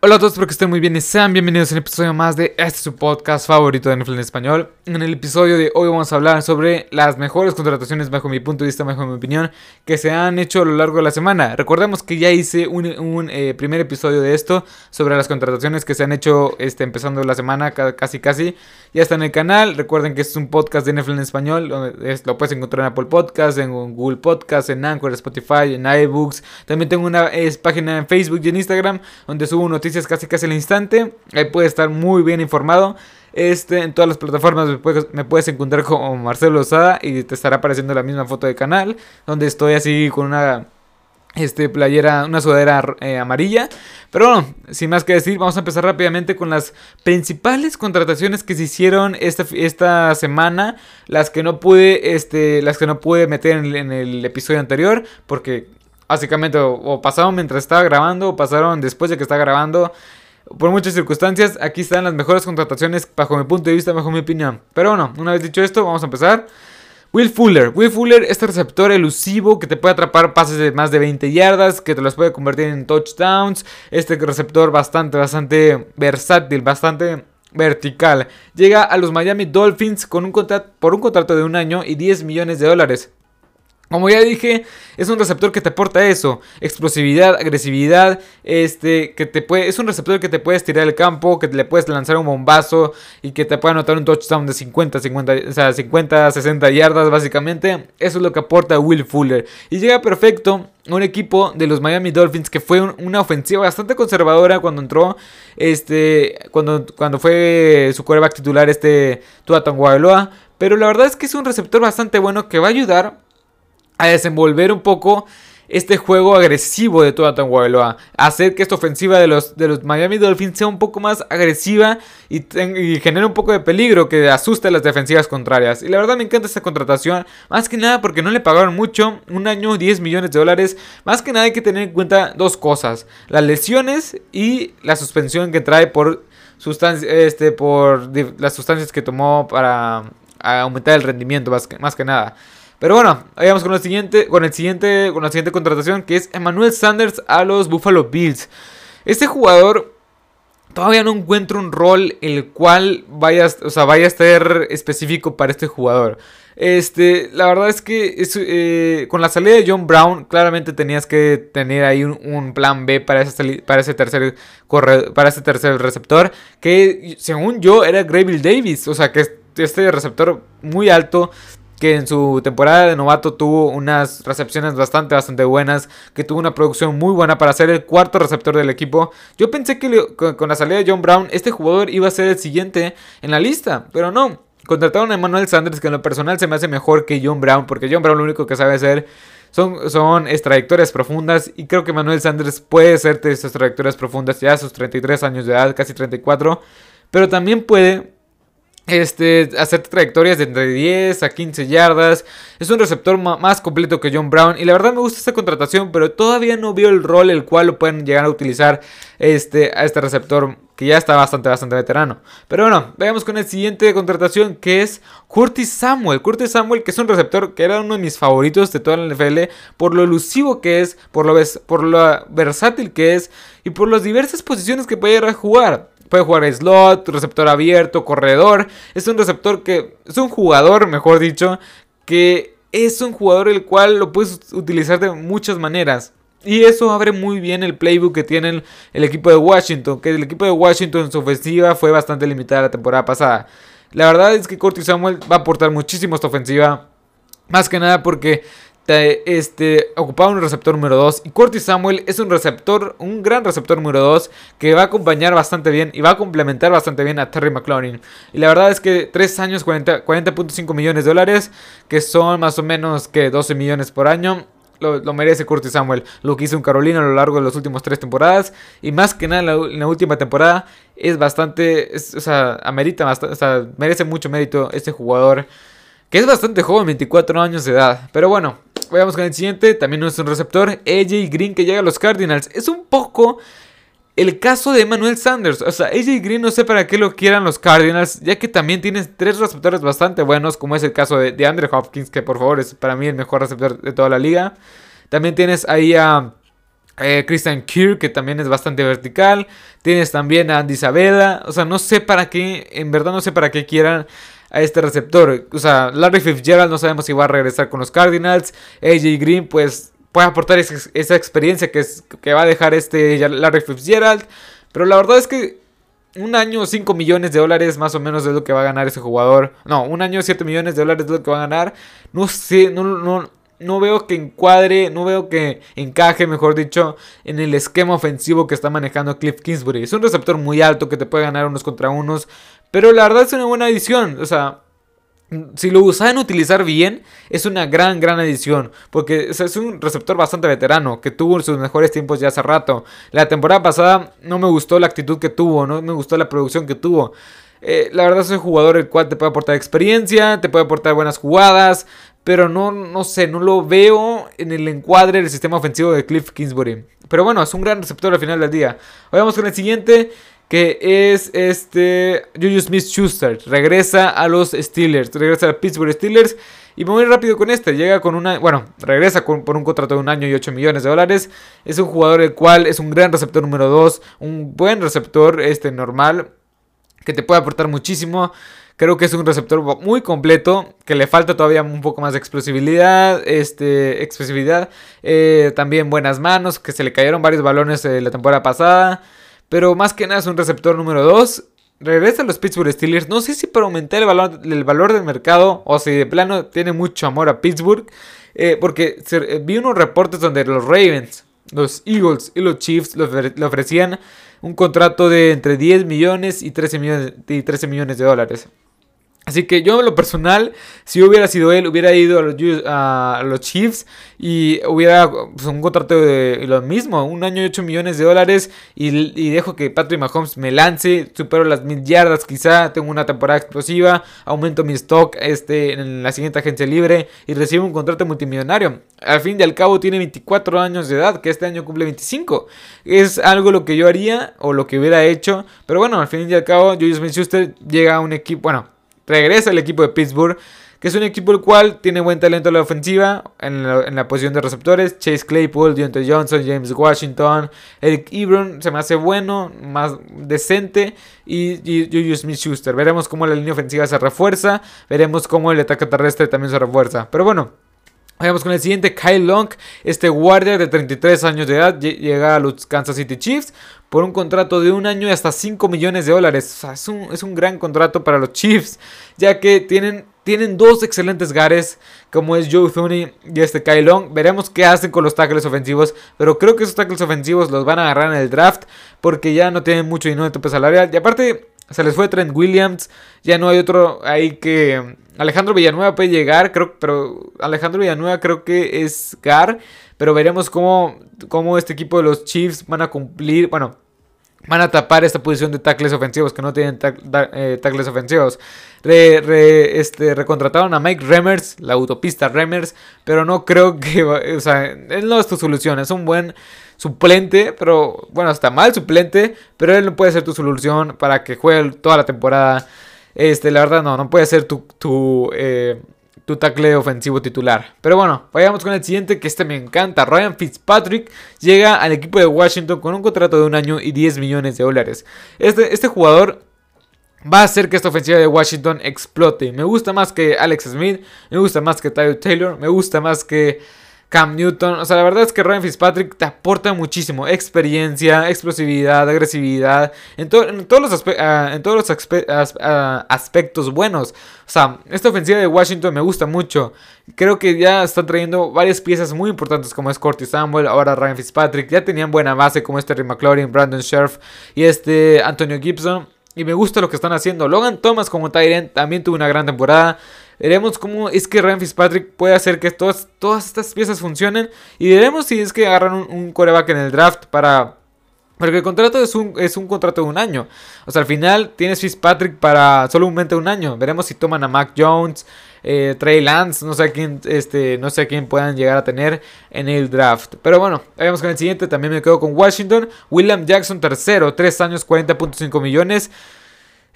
Hola a todos, espero que estén muy bien sean bienvenidos a un episodio más de este su podcast favorito de NFL en español. En el episodio de hoy vamos a hablar sobre las mejores contrataciones bajo mi punto de vista, bajo mi opinión, que se han hecho a lo largo de la semana. Recordemos que ya hice un, eh, primer episodio de esto sobre las contrataciones que se han hecho este, empezando la semana, casi casi. Ya está en el canal. Recuerden que es un podcast de NFL en español. lo puedes encontrar en Apple Podcasts, en Google Podcasts, en Anchor, Spotify, en iBooks. También tengo una página en Facebook y en Instagram donde subo noticias casi casi al instante. Ahí puedes estar muy bien informado. Este, en todas las plataformas me puedes, encontrar como Marcelo Lozada y te estará apareciendo la misma foto de canal. Donde estoy así con una este, playera, una sudadera eh, amarilla. Pero bueno, sin más que decir, vamos a empezar rápidamente con las principales contrataciones que se hicieron esta, esta semana. Las que no pude, este, las que no pude meter en el episodio anterior. Porque Básicamente, o, pasaron mientras estaba grabando, o pasaron después de que estaba grabando. Por muchas circunstancias, aquí están las mejores contrataciones bajo mi punto de vista, bajo mi opinión. Pero bueno, una vez dicho esto, vamos a empezar. Will Fuller. Will Fuller, este receptor elusivo que te puede atrapar pases de más de 20 yardas, que te los puede convertir en touchdowns. Este receptor bastante, bastante versátil, bastante vertical. Llega a los Miami Dolphins con un contrato, por un contrato de un año y 10 millones de dólares. Como ya dije, es un receptor que te aporta eso, explosividad, agresividad, este, que te puede, es un receptor que te puede tirar el campo, que le puedes lanzar un bombazo y que te puede anotar un touchdown de 50, 50, o sea, 50, 60 yardas básicamente. Eso es lo que aporta Will Fuller. Y llega perfecto un equipo de los Miami Dolphins que fue una ofensiva bastante conservadora cuando entró, este, cuando, cuando fue su quarterback titular este Tua Tagovailoa, pero la verdad es que es un receptor bastante bueno que va a ayudar a desenvolver un poco este juego agresivo de toda Tagovailoa, hacer que esta ofensiva de los, de los Miami Dolphins sea un poco más agresiva y, genere un poco de peligro que asuste a las defensivas contrarias. Y la verdad me encanta esta contratación, más que nada porque no le pagaron mucho, un año 10 millones de dólares, más que nada hay que tener en cuenta dos cosas, las lesiones y la suspensión que trae por, este, por las sustancias que tomó para aumentar el rendimiento más que nada. Pero bueno, vamos con, el siguiente, con, el siguiente, con la siguiente contratación que es Emmanuel Sanders a los Buffalo Bills. Este jugador todavía no encuentro un rol el cual vaya, o sea, vaya a estar específico para este jugador. Este, la verdad es que eh, con la salida de John Brown, claramente tenías que tener ahí un, plan B para ese, para ese tercer para ese tercer receptor. Que según yo era Grayville Davis. O sea que este receptor muy alto que en su temporada de novato tuvo unas recepciones bastante, bastante buenas, que tuvo una producción muy buena para ser el cuarto receptor del equipo. Yo pensé que con la salida de John Brown, este jugador iba a ser el siguiente en la lista, pero no. Contrataron a Emmanuel Sanders, que en lo personal se me hace mejor que John Brown, porque John Brown lo único que sabe hacer son, son trayectorias profundas, y creo que Emmanuel Sanders puede ser de esas trayectorias profundas ya a sus 33 años de edad, casi 34, pero también puede este, hacer trayectorias de entre 10 a 15 yardas. Es un receptor más completo que John Brown. Y la verdad me gusta esta contratación, pero todavía no vio el rol el cual lo pueden llegar a utilizar este, a este receptor que ya está bastante, bastante veterano. Pero bueno, veamos con el siguiente contratación que es Curtis Samuel. Curtis Samuel, que es un receptor que era uno de mis favoritos de toda la NFL por lo elusivo que es, por lo, por lo versátil que es y por las diversas posiciones que puede jugar. Puede jugar slot, receptor abierto, corredor. Es un receptor que. Es un jugador, mejor dicho. Que es un jugador el cual lo puedes utilizar de muchas maneras. Y eso abre muy bien el playbook que tiene el, equipo de Washington. Que el equipo de Washington en su ofensiva fue bastante limitada la temporada pasada. La verdad es que Curtis Samuel va a aportar muchísimo a esta ofensiva. Más que nada porque este, ocupaba un receptor número 2. Y Curtis Samuel es un receptor, un gran receptor número 2 que va a acompañar bastante bien y va a complementar bastante bien a Terry McLaurin. Y la verdad es que 3 años, 40.5 millones de dólares, que son más o menos que 12 millones por año. Lo, merece Curtis Samuel, lo que hizo en Carolina a lo largo de las últimas tres temporadas. Y más que nada en la, última temporada es bastante, o sea, amerita bastante, o sea, merece mucho mérito este jugador. Que es bastante joven, 24 años de edad. Pero bueno, Vayamos con el siguiente. También es un receptor. AJ Green que llega a los Cardinals. Es un poco el caso de Emmanuel Sanders. O sea, AJ Green no sé para qué lo quieran los Cardinals. Ya que también tienes tres receptores bastante buenos. Como es el caso de, de Andrew Hopkins. Que por favor es para mí el mejor receptor de toda la liga. También tienes ahí a Eh, Christian Kirk, que también es bastante vertical. Tienes también a Andy Isabella. O sea, no sé para qué, en verdad no sé para qué quieran a este receptor. O sea, Larry Fitzgerald no sabemos si va a regresar con los Cardinals. AJ Green, pues puede aportar esa, experiencia que, es, que va a dejar este Larry Fitzgerald. Pero la verdad es que un año 5 millones de dólares más o menos es lo que va a ganar ese jugador. No, un año 7 millones de dólares es lo que va a ganar. No sé, no, no, no veo que encuadre, no veo que encaje, mejor dicho, en el esquema ofensivo que está manejando Cliff Kingsbury. Es un receptor muy alto que te puede ganar unos contra unos, pero la verdad es una buena edición. O sea, si lo saben utilizar bien, es una gran, gran edición. Porque es un receptor bastante veterano, que tuvo sus mejores tiempos ya hace rato. La temporada pasada no me gustó la actitud que tuvo, no me gustó la producción que tuvo. Eh, la verdad es un jugador el cual te puede aportar experiencia, te puede aportar buenas jugadas, pero no, no sé, no lo veo en el encuadre del sistema ofensivo de Cliff Kingsbury. Pero bueno, es un gran receptor al final del día. vamos con el siguiente, que es este Juju Smith-Schuster. Regresa a los Steelers, regresa a Pittsburgh Steelers. Y muy rápido con este, llega con una, bueno, regresa por un contrato de un año y 8 millones de dólares. Es un jugador el cual es un gran receptor número 2, un buen receptor este normal que te puede aportar muchísimo. Creo que es un receptor muy completo, que le falta todavía un poco más de explosividad, este, explosividad, eh, también buenas manos, que se le cayeron varios balones eh, la temporada pasada, pero más que nada es un receptor número 2. Regresa a los Pittsburgh Steelers, no sé si para aumentar el valor, el valor del mercado o si de plano tiene mucho amor a Pittsburgh, eh, porque vi unos reportes donde los Ravens, los Eagles y los Chiefs le ofrecían un contrato de entre 10 millones y 13 millones, y 13 millones de dólares. Así que yo en lo personal, si hubiera sido él, hubiera ido a los, Chiefs y hubiera pues, un contrato de lo mismo, un año y 8 millones de dólares y, dejo que Patrick Mahomes me lance, supero las mil yardas quizá, tengo una temporada explosiva, aumento mi stock este, en la siguiente agencia libre y recibo un contrato multimillonario. Al fin y al cabo tiene 24 años de edad, que este año cumple 25. Es algo lo que yo haría o lo que hubiera hecho, pero bueno, al fin y al cabo Julius Smith-Schuster llega a un equipo, bueno regresa al equipo de Pittsburgh, que es un equipo el cual tiene buen talento en la ofensiva, en la, posición de receptores. Chase Claypool, Deontay Johnson, James Washington, Eric Ebron se me hace bueno, más decente. Y, Juju Smith-Schuster. Veremos cómo la línea ofensiva se refuerza, veremos cómo el ataque terrestre también se refuerza. Pero bueno. Vamos con el siguiente, Kyle Long, este guardia de 33 años de edad, llega a los Kansas City Chiefs por un contrato de un año y hasta 5 millones de dólares. O sea, es un, es un gran contrato para los Chiefs, ya que tienen, tienen dos excelentes gares, como es Joe Thuney y este Kyle Long. Veremos qué hacen con los tackles ofensivos, pero creo que esos tackles ofensivos los van a agarrar en el draft, porque ya no tienen mucho dinero de tope salarial. Y aparte, se les fue Trent Williams, ya no hay otro ahí que... Alejandro Villanueva puede llegar, creo, pero Alejandro Villanueva creo que es Gar. Pero veremos cómo, cómo este equipo de los Chiefs van a cumplir, bueno, van a tapar esta posición de tackles ofensivos que no tienen eh, tackles ofensivos. este, recontrataron a Mike Remers, la autopista Remers, pero no creo que, o sea, él no es tu solución, es un buen suplente, pero bueno, está mal suplente, pero él no puede ser tu solución para que juegue toda la temporada. Este, la verdad no, no puede ser tu, tu eh, tu tackle ofensivo titular. Pero bueno, vayamos con el siguiente que este me encanta. Ryan Fitzpatrick llega al equipo de Washington con un contrato de un año y 10 millones de dólares. Este, este jugador va a hacer que esta ofensiva de Washington explote. Me gusta más que Alex Smith, me gusta más que Tyler Taylor, me gusta más que Cam Newton. O sea, la verdad es que Ryan Fitzpatrick te aporta muchísimo. Experiencia, explosividad, agresividad. En, todos los, ah, en todos los ah, aspectos buenos. O sea, esta ofensiva de Washington me gusta mucho. Creo que ya están trayendo varias piezas muy importantes como es Corty Samuel, ahora Ryan Fitzpatrick. Ya tenían buena base como este Rick McLaurin, Brandon Scherf y este Antonio Gibson. Y me gusta lo que están haciendo. Logan Thomas como Tyrant también tuvo una gran temporada. Veremos cómo es que Ryan Fitzpatrick puede hacer que todas, todas estas piezas funcionen. Y veremos si es que agarran un, coreback en el draft para porque el contrato es un, es un contrato de un año. O sea, al final tienes Fitzpatrick para solamente un año. Veremos si toman a Mac Jones, eh, Trey Lance, no sé a quién, este, no sé quién puedan llegar a tener en el draft. Pero bueno, vamos con el siguiente. También me quedo con Washington. William Jackson tercero, 3 años, 40.5 millones.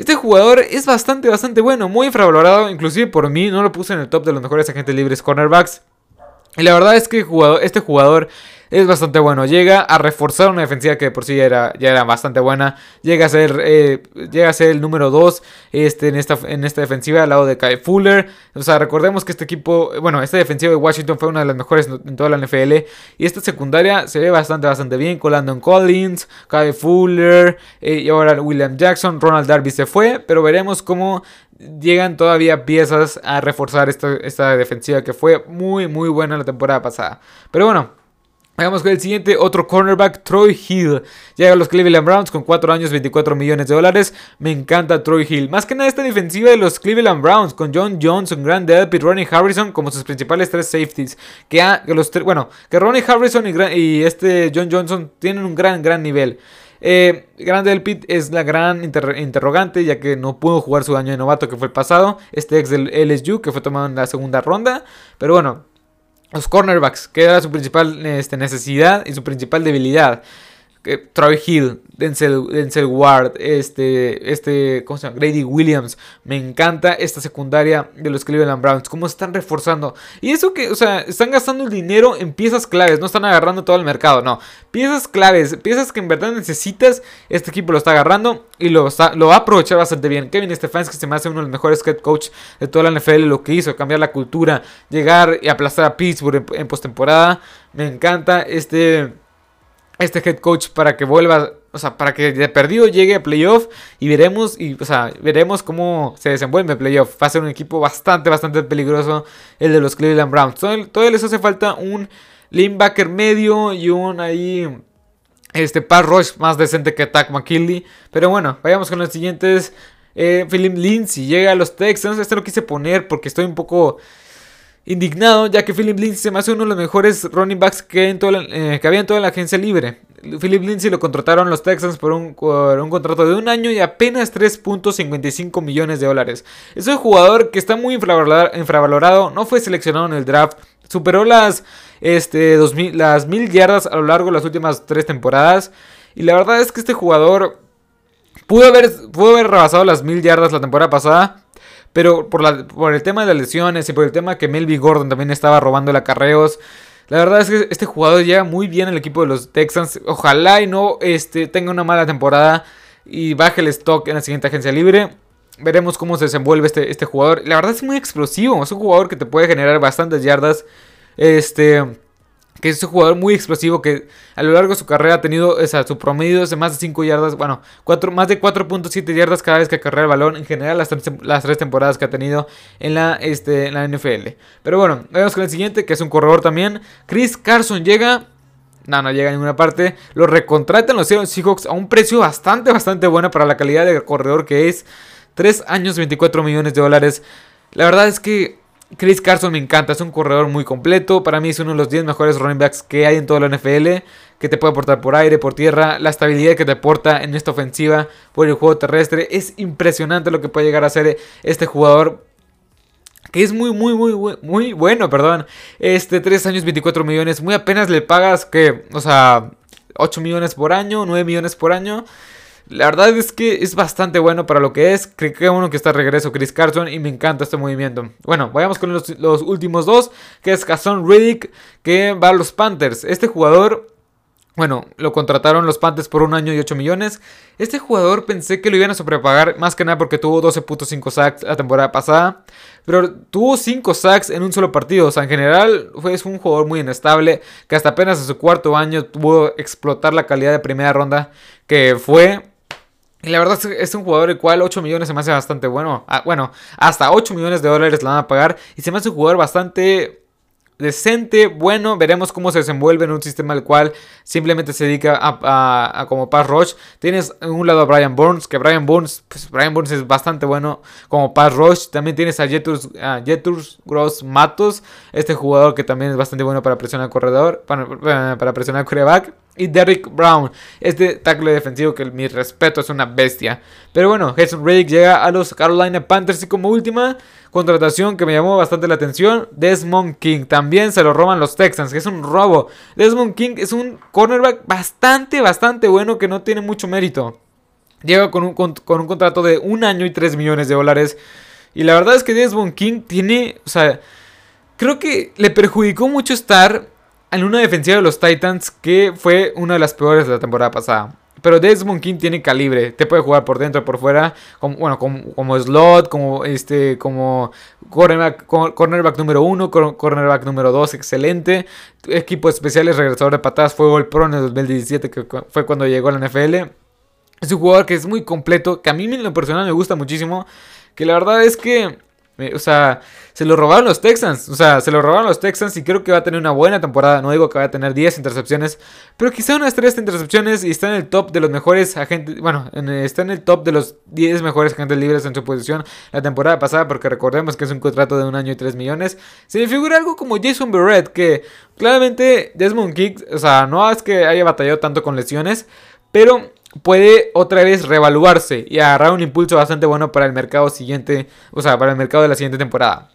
Este jugador es bastante, bastante bueno, muy infravalorado, inclusive por mí, no lo puse en el top de los mejores agentes libres cornerbacks. Y la verdad es que este jugador es bastante bueno. Llega a reforzar una defensiva que por sí ya era, ya era bastante buena. Llega a ser, eh, llega a ser el número 2 este, en, esta, en esta defensiva al lado de Kai Fuller. O sea, recordemos que este equipo, bueno, esta defensiva de Washington fue una de las mejores en toda la NFL. Y esta secundaria se ve bastante, bastante bien. Con Landon Collins, Kai Fuller eh, y ahora William Jackson. Ronald Darby se fue, pero veremos cómo llegan todavía piezas a reforzar esta, esta defensiva que fue muy, muy buena la temporada pasada. Pero bueno, Vamos con el siguiente, otro cornerback, Troy Hill. Llega a los Cleveland Browns con 4 años, 24 millones de dólares. Me encanta Troy Hill. Más que nada esta defensiva de los Cleveland Browns con John Johnson, Grant Delpit, Ronnie Harrison como sus principales tres safeties. Que, los bueno, que Ronnie Harrison y, este John Johnson tienen un gran, gran nivel. Eh, Grant Delpit es la gran interrogante, ya que no pudo jugar su año de novato que fue el pasado. Este ex del LSU, que fue tomado en la segunda ronda. Pero bueno, los cornerbacks, que era su principal este, necesidad y su principal debilidad. Troy Hill, Denzel, Ward, este, este, ¿cómo se llama? Grady Williams. Me encanta esta secundaria de los Cleveland Browns. Cómo están reforzando. Y eso que, o sea, están gastando el dinero en piezas claves. No están agarrando todo el mercado, no. Piezas claves, piezas que en verdad necesitas. Este equipo lo está agarrando y lo, lo va a aprovechar bastante bien. Kevin Stefanski se me hace uno de los mejores head coach de toda la NFL. Lo que hizo, cambiar la cultura, llegar y aplastar a Pittsburgh en, en postemporada. Me encanta este este head coach para que vuelva, o sea, para que de perdido llegue a playoff y veremos, y, o sea, veremos cómo se desenvuelve en playoff. Va a ser un equipo bastante, bastante peligroso el de los Cleveland Browns. Todavía, les hace falta un linebacker medio y un ahí, este, pass rush más decente que Attack McKinley. Pero bueno, vayamos con los siguientes. Eh, Philip Lindsay llega a los Texans. Este lo quise poner porque estoy un poco indignado ya que Philip Lindsay se me hace uno de los mejores running backs que, en eh, que había en toda la agencia libre. Philip Lindsay lo contrataron los Texans por un, contrato de un año y apenas 3.55 millones de dólares. Es un jugador que está muy infravalorado, no fue seleccionado en el draft, superó las, este, 2000, las mil yardas a lo largo de las últimas tres temporadas. Y la verdad es que este jugador pudo haber, pudo haber rebasado las mil yardas la temporada pasada. Pero por, la, por el tema de las lesiones y por el tema que Melvin Gordon también estaba robando el acarreos. La verdad es que este jugador llega muy bien al equipo de los Texans. Ojalá y no este, tenga una mala temporada y baje el stock en la siguiente agencia libre. Veremos cómo se desenvuelve este, este jugador. La verdad es muy explosivo. Es un jugador que te puede generar bastantes yardas. Este que es un jugador muy explosivo que a lo largo de su carrera ha tenido o sea, su promedio de más de 5 yardas, bueno, más de 4.7 yardas cada vez que acarrea el balón, en general las las tres temporadas que ha tenido en la, este, en la NFL. Pero bueno, vamos con el siguiente, que es un corredor también. Chris Carson llega, no, no llega a ninguna parte. Lo recontratan los Seahawks a un precio bastante, bastante bueno para la calidad de corredor que es. 3 años, 24 millones de dólares. La verdad es que Chris Carson me encanta, es un corredor muy completo. Para mí es uno de los 10 mejores running backs que hay en toda la NFL. Que te puede aportar por aire, por tierra. La estabilidad que te aporta en esta ofensiva por el juego terrestre. Es impresionante lo que puede llegar a ser este jugador. Que es muy, muy, muy, muy bueno, perdón. Este, 3 años, 24 millones. Muy apenas le pagas que, o sea, 8 millones por año, 9 millones por año. La verdad es que es bastante bueno para lo que es. Creo que uno que está de regreso Chris Carson y me encanta este movimiento. Bueno, vayamos con los, últimos dos, que es Jason Riddick, que va a los Panthers. Este jugador, bueno, lo contrataron los Panthers por un año y 8 millones. Este jugador pensé que lo iban a sobrepagar, más que nada porque tuvo 12.5 sacks la temporada pasada. Pero tuvo 5 sacks en un solo partido. O sea, en general fue, es un jugador muy inestable, que hasta apenas en su cuarto año pudo explotar la calidad de primera ronda que fue. Y la verdad es un jugador el cual 8 millones se me hace bastante bueno. Ah, bueno, hasta 8 millones de dólares la van a pagar. Y se me hace un jugador bastante decente, bueno. Veremos cómo se desenvuelve en un sistema al cual simplemente se dedica a, como pass rush. Tienes en un lado a Brian Burns, que Brian Burns, pues Brian Burns es bastante bueno como pass rush. También tienes a Jeturs, Gross Matos, este jugador que también es bastante bueno para presionar corredor, para, para presionar al y Derrick Brown. Este tackle defensivo que mi respeto es una bestia. Pero bueno, Jason Reddick llega a los Carolina Panthers y como última contratación que me llamó bastante la atención, Desmond King. También se lo roban los Texans, que es un robo. Desmond King es un cornerback bastante, bastante bueno que no tiene mucho mérito. Llega con un, con, un contrato de un año y 3 millones de dólares. Y la verdad es que Desmond King tiene, o sea, creo que le perjudicó mucho estar en una defensiva de los Titans que fue una de las peores de la temporada pasada. Pero Desmond King tiene calibre, te puede jugar por dentro, por fuera, como, bueno, como, slot, como este, como cornerback, número uno, cornerback número dos, excelente. Equipo especiales, regresador de patadas, fue All Pro en el 2017, que fue cuando llegó a la NFL. Es un jugador que es muy completo, que a mí en lo personal me gusta muchísimo, que la verdad es que o sea, se lo robaron los Texans. O sea, se lo robaron los Texans y creo que va a tener una buena temporada. No digo que va a tener 10 intercepciones, pero quizá unas 3 intercepciones y está en el top de los mejores agentes. Bueno, está en el top de los 10 mejores agentes libres en su posición la temporada pasada, porque recordemos que es un contrato de un año y 3 millones. Se me figura algo como Jason Barrett, que claramente Desmond King, o sea, no es que haya batallado tanto con lesiones, pero puede otra vez revaluarse y agarrar un impulso bastante bueno para el mercado siguiente, o sea, para el mercado de la siguiente temporada.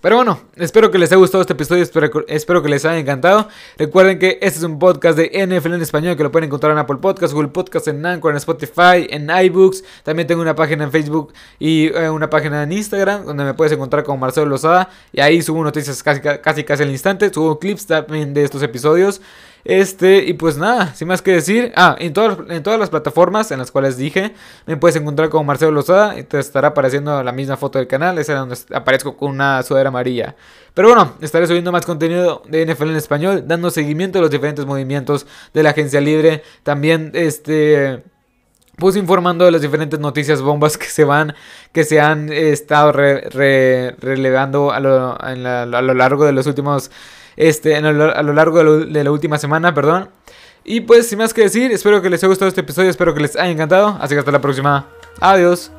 Pero bueno, espero que les haya gustado este episodio, espero, que les haya encantado. Recuerden que este es un podcast de NFL en español que lo pueden encontrar en Apple Podcasts, Google Podcasts, en Anchor, en Spotify, en iBooks. También tengo una página en Facebook y eh, una página en Instagram donde me puedes encontrar con Marcelo Lozada. Y ahí subo noticias casi casi, casi al instante, subo clips también de estos episodios. Este, y pues nada, sin más que decir. Ah, en todas, en todas las plataformas en las cuales dije, me puedes encontrar como Marcelo Lozada y te estará apareciendo la misma foto del canal. Esa es donde aparezco con una sudadera amarilla. Pero bueno, estaré subiendo más contenido de NFL en español, dando seguimiento a los diferentes movimientos de la agencia libre. También, este pues informando de las diferentes noticias bombas que se van, que se han estado relevando a lo, a lo largo de los últimos este, a lo largo de, la última semana, perdón. Y pues, sin más que decir, espero que les haya gustado este episodio, espero que les haya encantado. Así que hasta la próxima. Adiós.